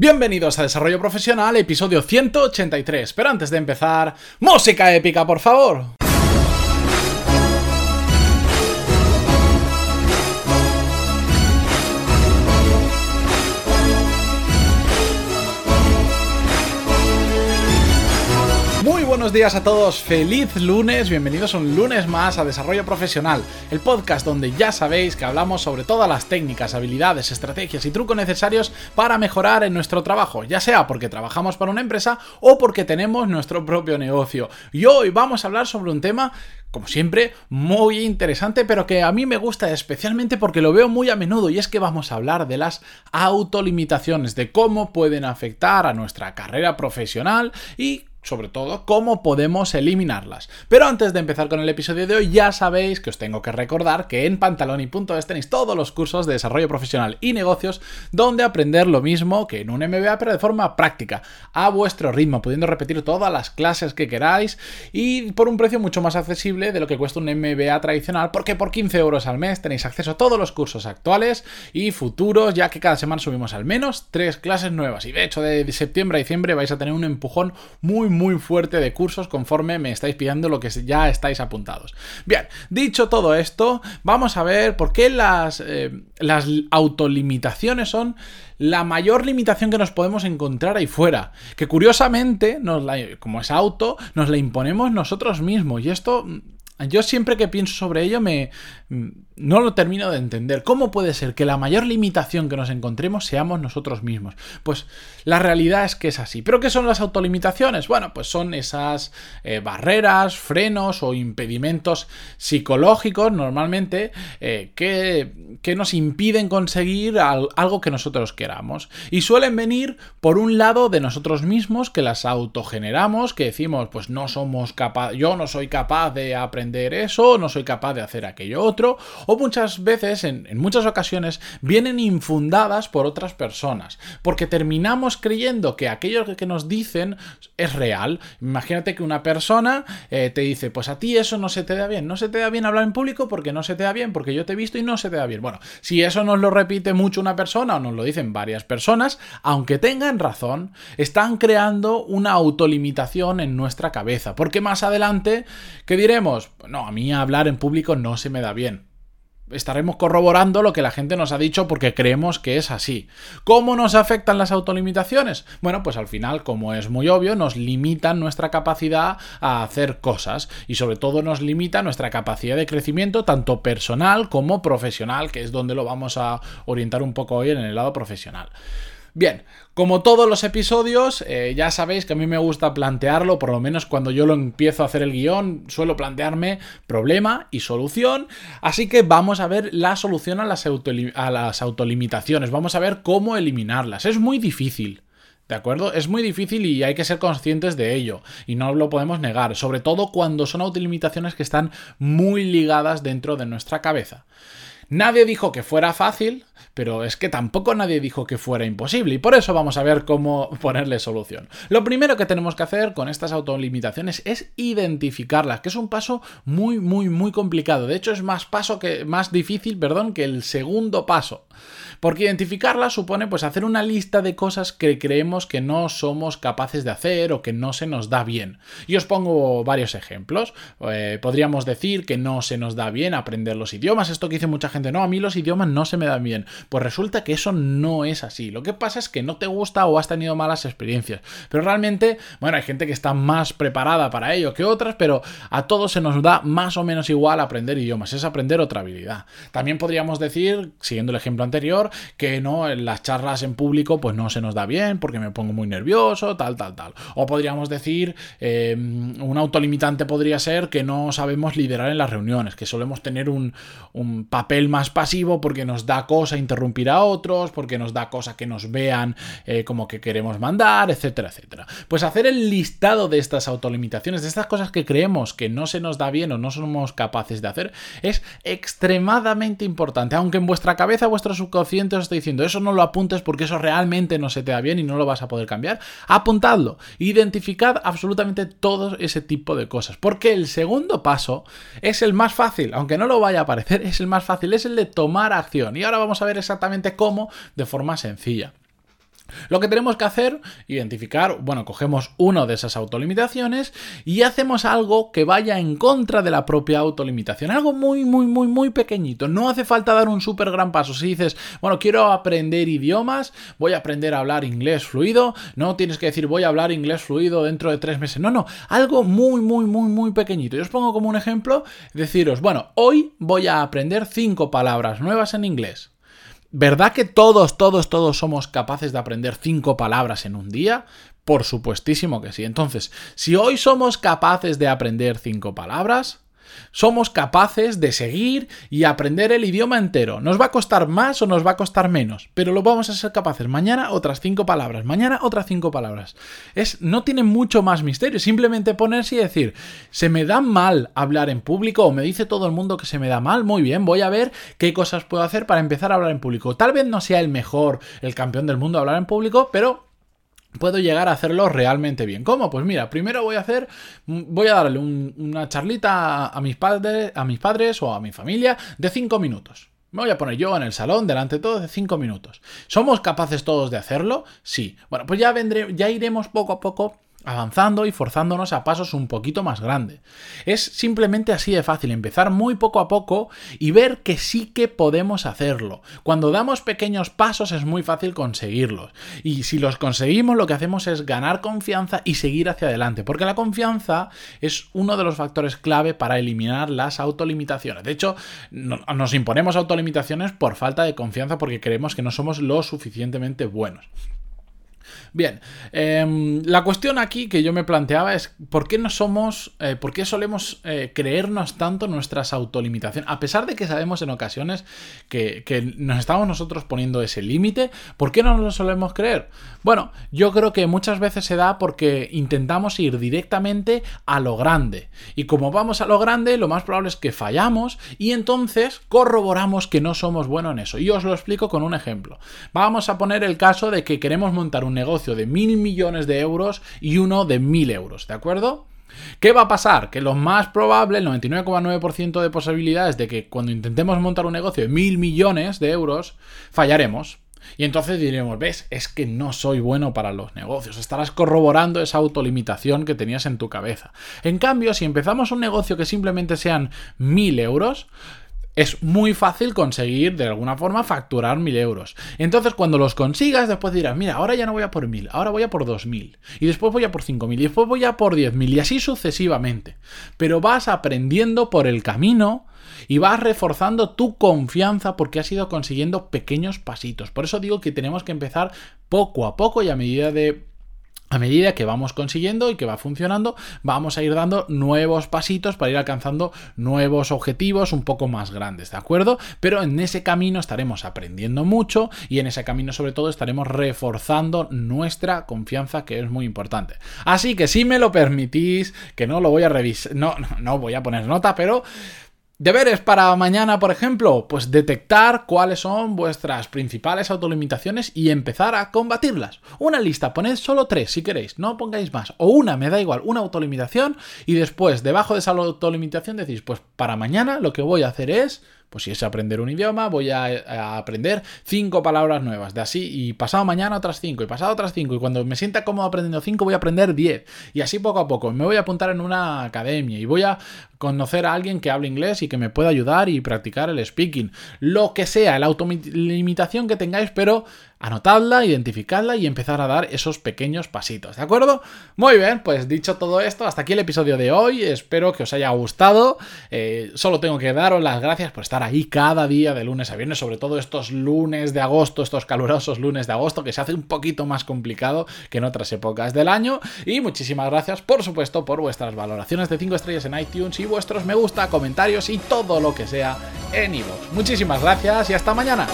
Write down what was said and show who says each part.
Speaker 1: Bienvenidos a Desarrollo Profesional, episodio 183. Pero antes de empezar, música épica, por favor. Buenos días a todos, feliz lunes, bienvenidos un lunes más a Desarrollo Profesional, el podcast donde ya sabéis que hablamos sobre todas las técnicas, habilidades, estrategias y trucos necesarios para mejorar en nuestro trabajo, ya sea porque trabajamos para una empresa o porque tenemos nuestro propio negocio. Y hoy vamos a hablar sobre un tema como siempre, muy interesante, pero que a mí me gusta especialmente porque lo veo muy a menudo y es que vamos a hablar de las autolimitaciones, de cómo pueden afectar a nuestra carrera profesional y sobre todo cómo podemos eliminarlas. Pero antes de empezar con el episodio de hoy, ya sabéis que os tengo que recordar que en pantaloni.es tenéis todos los cursos de desarrollo profesional y negocios donde aprender lo mismo que en un MBA, pero de forma práctica, a vuestro ritmo, pudiendo repetir todas las clases que queráis y por un precio mucho más accesible de lo que cuesta un MBA tradicional, porque por 15 euros al mes tenéis acceso a todos los cursos actuales y futuros, ya que cada semana subimos al menos tres clases nuevas. Y de hecho, de septiembre a diciembre vais a tener un empujón muy, muy fuerte de cursos conforme me estáis pidiendo lo que ya estáis apuntados. Bien, dicho todo esto, vamos a ver por qué las, eh, las autolimitaciones son la mayor limitación que nos podemos encontrar ahí fuera. Que curiosamente, como es auto, nos la imponemos nosotros mismos. Y esto yo siempre que pienso sobre ello me no lo termino de entender. ¿Cómo puede ser que la mayor limitación que nos encontremos seamos nosotros mismos? Pues la realidad es que es así. ¿Pero qué son las autolimitaciones? Bueno, pues son esas eh, barreras, frenos o impedimentos psicológicos normalmente eh, que, que, nos impiden conseguir algo que nosotros queramos. Y suelen venir por un lado de nosotros mismos que las autogeneramos, que decimos pues no somos capaz, yo no soy capaz de aprender eso, no soy capaz de hacer aquello otro, o muchas veces, en, muchas ocasiones, vienen infundadas por otras personas, porque terminamos creyendo que aquello que nos dicen es real. Imagínate que una persona eh, te dice, pues a ti eso no se te da bien, no se te da bien hablar en público porque no se te da bien, porque yo te he visto y no se te da bien. Bueno, si eso nos lo repite mucho una persona o nos lo dicen varias personas, aunque tengan razón, están creando una autolimitación en nuestra cabeza, porque más adelante, ¿qué diremos? no, a mí hablar en público no se me da bien. Estaremos corroborando lo que la gente nos ha dicho porque creemos que es así. ¿Cómo nos afectan las autolimitaciones? Bueno, pues al final, como es muy obvio, nos limitan nuestra capacidad a hacer cosas y sobre todo nos limita nuestra capacidad de crecimiento tanto personal como profesional, que es donde lo vamos a orientar un poco hoy en el lado profesional. Bien, como todos los episodios, eh, ya sabéis que a mí me gusta plantearlo, por lo menos cuando yo lo empiezo a hacer el guion, suelo plantearme problema y solución. Así que vamos a ver la solución a las, a las autolimitaciones, vamos a ver cómo eliminarlas. Es muy difícil. ¿De acuerdo? Es muy difícil y hay que ser conscientes de ello. Y no lo podemos negar. Sobre todo cuando son autolimitaciones que están muy ligadas dentro de nuestra cabeza. Nadie dijo que fuera fácil, pero es que tampoco nadie dijo que fuera imposible y por eso vamos a ver cómo ponerle solución. Lo primero que tenemos que hacer con estas autolimitaciones es identificarlas, que es un paso muy muy muy complicado. De hecho es más paso que más difícil, perdón, que el segundo paso. Porque identificarlas supone pues hacer una lista de cosas que creemos que no somos capaces de hacer o que no se nos da bien. Y os pongo varios ejemplos. Eh, podríamos decir que no se nos da bien aprender los idiomas. Esto que dice mucha gente, no, a mí los idiomas no se me dan bien. Pues resulta que eso no es así. Lo que pasa es que no te gusta o has tenido malas experiencias. Pero realmente, bueno, hay gente que está más preparada para ello que otras, pero a todos se nos da más o menos igual aprender idiomas. Es aprender otra habilidad. También podríamos decir, siguiendo el ejemplo anterior, que no, en las charlas en público pues no se nos da bien porque me pongo muy nervioso, tal, tal, tal. O podríamos decir, em, un autolimitante podría ser que no sabemos liderar en las reuniones, que solemos tener un, un papel más pasivo porque nos da cosa interrumpir a otros, porque nos da cosa que nos vean eh, como que queremos mandar, etcétera, etcétera. Pues hacer el listado de estas autolimitaciones, de estas cosas que creemos que no se nos da bien o no somos capaces de hacer, es extremadamente importante. Aunque en vuestra cabeza, vuestro subconsciente os esté diciendo, eso no lo apuntes porque eso realmente no se te da bien y no lo vas a poder cambiar, apuntadlo. Identificad absolutamente todo ese tipo de cosas. Porque el segundo paso es el más fácil, aunque no lo vaya a parecer, es el más fácil, es el de tomar acción. Y ahora vamos a ver exactamente cómo de forma sencilla. Lo que tenemos que hacer, identificar, bueno, cogemos una de esas autolimitaciones y hacemos algo que vaya en contra de la propia autolimitación. Algo muy, muy, muy, muy pequeñito. No hace falta dar un súper gran paso. Si dices, bueno, quiero aprender idiomas, voy a aprender a hablar inglés fluido, no tienes que decir voy a hablar inglés fluido dentro de tres meses. No, no, algo muy, muy, muy, muy pequeñito. Yo os pongo como un ejemplo, deciros, bueno, hoy voy a aprender cinco palabras nuevas en inglés. ¿Verdad que todos, todos, todos somos capaces de aprender cinco palabras en un día? Por supuestísimo que sí. Entonces, si hoy somos capaces de aprender cinco palabras, somos capaces de seguir y aprender el idioma entero. ¿Nos va a costar más o nos va a costar menos? Pero lo vamos a ser capaces. Mañana otras cinco palabras, mañana otras cinco palabras. Es, no tiene mucho más misterio, simplemente ponerse y decir, se me da mal hablar en público o me dice todo el mundo que se me da mal, muy bien, voy a ver qué cosas puedo hacer para empezar a hablar en público. Tal vez no sea el mejor, el campeón del mundo hablar en público, pero puedo llegar a hacerlo realmente bien. ¿Cómo? Pues mira, primero voy a hacer, voy a darle una charlita a mis, padres, a mis padres o a mi familia de 5 minutos. Me voy a poner yo en el salón delante de todos de 5 minutos. ¿Somos capaces todos de hacerlo? Sí. Bueno, pues ya vendré, ya iremos poco a poco avanzando y forzándonos a pasos un poquito más grandes. Es simplemente así de fácil, empezar muy poco a poco y ver que sí que podemos hacerlo. Cuando damos pequeños pasos es muy fácil conseguirlos. Y si los conseguimos lo que hacemos es ganar confianza y seguir hacia adelante, porque la confianza es uno de los factores clave para eliminar las autolimitaciones. De hecho, nos imponemos autolimitaciones por falta de confianza porque creemos que no somos lo suficientemente buenos. Bien, em, la cuestión aquí que yo me planteaba es por qué no somos, eh, por qué solemos eh, creernos tanto nuestras autolimitaciones, a pesar de que sabemos en ocasiones que, que nos estamos nosotros poniendo ese límite, ¿por qué no nos lo solemos creer? Bueno, yo creo que muchas veces se da porque intentamos ir directamente a lo grande, y como vamos a lo grande, lo más probable es que fallamos y entonces corroboramos que no somos buenos en eso. Y os lo explico con un ejemplo. Vamos a poner el caso de que queremos montar un negocio de mil millones de euros y uno de mil euros, ¿de acuerdo? ¿Qué va a pasar? Que lo más probable, el 99,9% de posibilidades de que cuando intentemos montar un negocio de mil millones de euros, fallaremos. Y entonces diremos, ves, es que no soy bueno para los negocios. Estarás corroborando esa autolimitación que tenías en tu cabeza. En cambio, si empezamos un negocio que simplemente sean mil euros, es muy fácil conseguir de alguna forma facturar mil euros. Entonces, cuando los consigas, después dirás, mira, ahora ya no voy a por mil, ahora voy a por dos mil, y después voy a por cinco mil, y después voy a por diez mil, y así sucesivamente. Pero vas aprendiendo por el camino y vas reforzando tu confianza porque has ido consiguiendo pequeños pasitos. Por eso digo que tenemos que empezar poco a poco y a medida de a medida que vamos consiguiendo y que va funcionando, vamos a ir dando nuevos pasitos para ir alcanzando nuevos objetivos un poco más grandes, ¿de acuerdo? Pero en ese camino estaremos aprendiendo mucho y en ese camino sobre todo estaremos reforzando nuestra confianza que es muy importante. Así que si me lo permitís, que no lo voy a revisar, no, no voy a poner nota, pero Deberes para mañana, por ejemplo, pues detectar cuáles son vuestras principales autolimitaciones y empezar a combatirlas. Una lista, poned solo tres si queréis, no pongáis más. O una, me da igual, una autolimitación y después, debajo de esa autolimitación decís, pues para mañana lo que voy a hacer es pues si es aprender un idioma, voy a, aprender cinco palabras nuevas, de así, y pasado mañana otras cinco, y pasado otras cinco, y cuando me sienta cómodo aprendiendo cinco, voy a aprender diez, y así poco a poco. Me voy a apuntar en una academia y voy a conocer a alguien que hable inglés y que me pueda ayudar y practicar el speaking. Lo que sea, la autolimitación que tengáis, pero anotadla, identificadla y empezar a dar esos pequeños pasitos, ¿de acuerdo? Muy bien, pues dicho todo esto, hasta aquí el episodio de hoy, espero que os haya gustado, eh, solo tengo que daros las gracias por estar ahí cada día de lunes a viernes, sobre todo estos lunes de agosto, estos calurosos lunes de agosto, que se hace un poquito más complicado que en otras épocas del año, y muchísimas gracias, por supuesto, por vuestras valoraciones de 5 estrellas en iTunes y vuestros me gusta, comentarios y todo lo que sea en iVoox. Muchísimas gracias y hasta mañana.